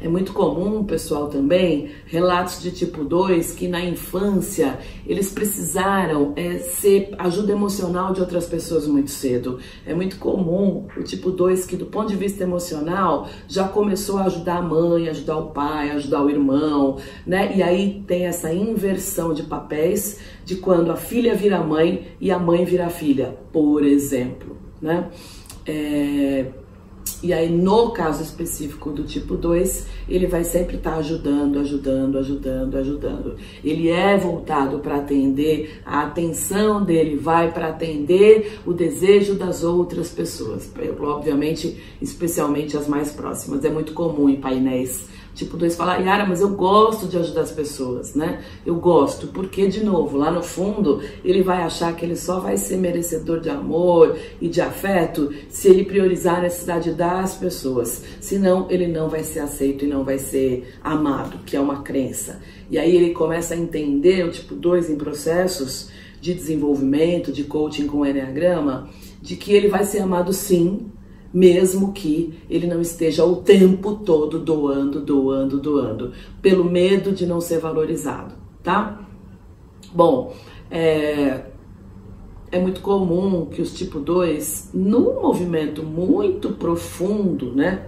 É muito comum, pessoal, também, relatos de tipo 2 que na infância eles precisaram é, ser ajuda emocional de outras pessoas muito cedo. É muito comum o tipo 2 que, do ponto de vista emocional, já começou a ajudar a mãe, ajudar o pai, ajudar o irmão, né? E aí tem essa inversão de papéis de quando a filha vira mãe e a mãe vira filha, por exemplo, né? É, e aí, no caso específico do tipo 2, ele vai sempre estar tá ajudando, ajudando, ajudando, ajudando. Ele é voltado para atender, a atenção dele vai para atender o desejo das outras pessoas. Obviamente, especialmente as mais próximas. É muito comum em painéis Tipo, dois falar, Yara, mas eu gosto de ajudar as pessoas, né? Eu gosto, porque, de novo, lá no fundo, ele vai achar que ele só vai ser merecedor de amor e de afeto se ele priorizar a necessidade das pessoas. Senão, ele não vai ser aceito e não vai ser amado, que é uma crença. E aí ele começa a entender o tipo 2 em processos de desenvolvimento, de coaching com o Enneagrama, de que ele vai ser amado sim, mesmo que ele não esteja o tempo todo doando, doando, doando, pelo medo de não ser valorizado, tá? Bom, é, é muito comum que os tipo 2, num movimento muito profundo, né?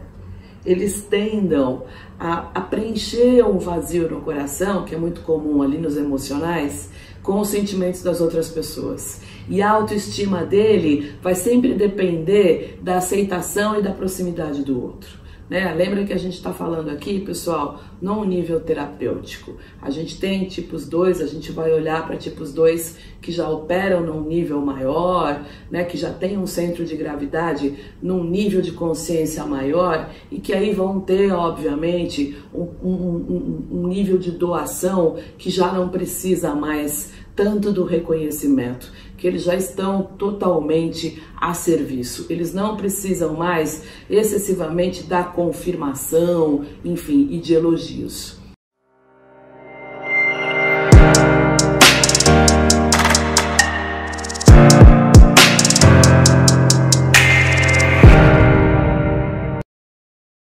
Eles tendam a, a preencher um vazio no coração, que é muito comum ali nos emocionais, com os sentimentos das outras pessoas. E a autoestima dele vai sempre depender da aceitação e da proximidade do outro. Né? Lembra que a gente está falando aqui, pessoal, num nível terapêutico. A gente tem tipos 2, a gente vai olhar para tipos 2 que já operam num nível maior, né? que já tem um centro de gravidade num nível de consciência maior e que aí vão ter, obviamente, um, um, um, um nível de doação que já não precisa mais tanto do reconhecimento, que eles já estão totalmente a serviço. Eles não precisam mais excessivamente da confirmação, enfim, e de elogios.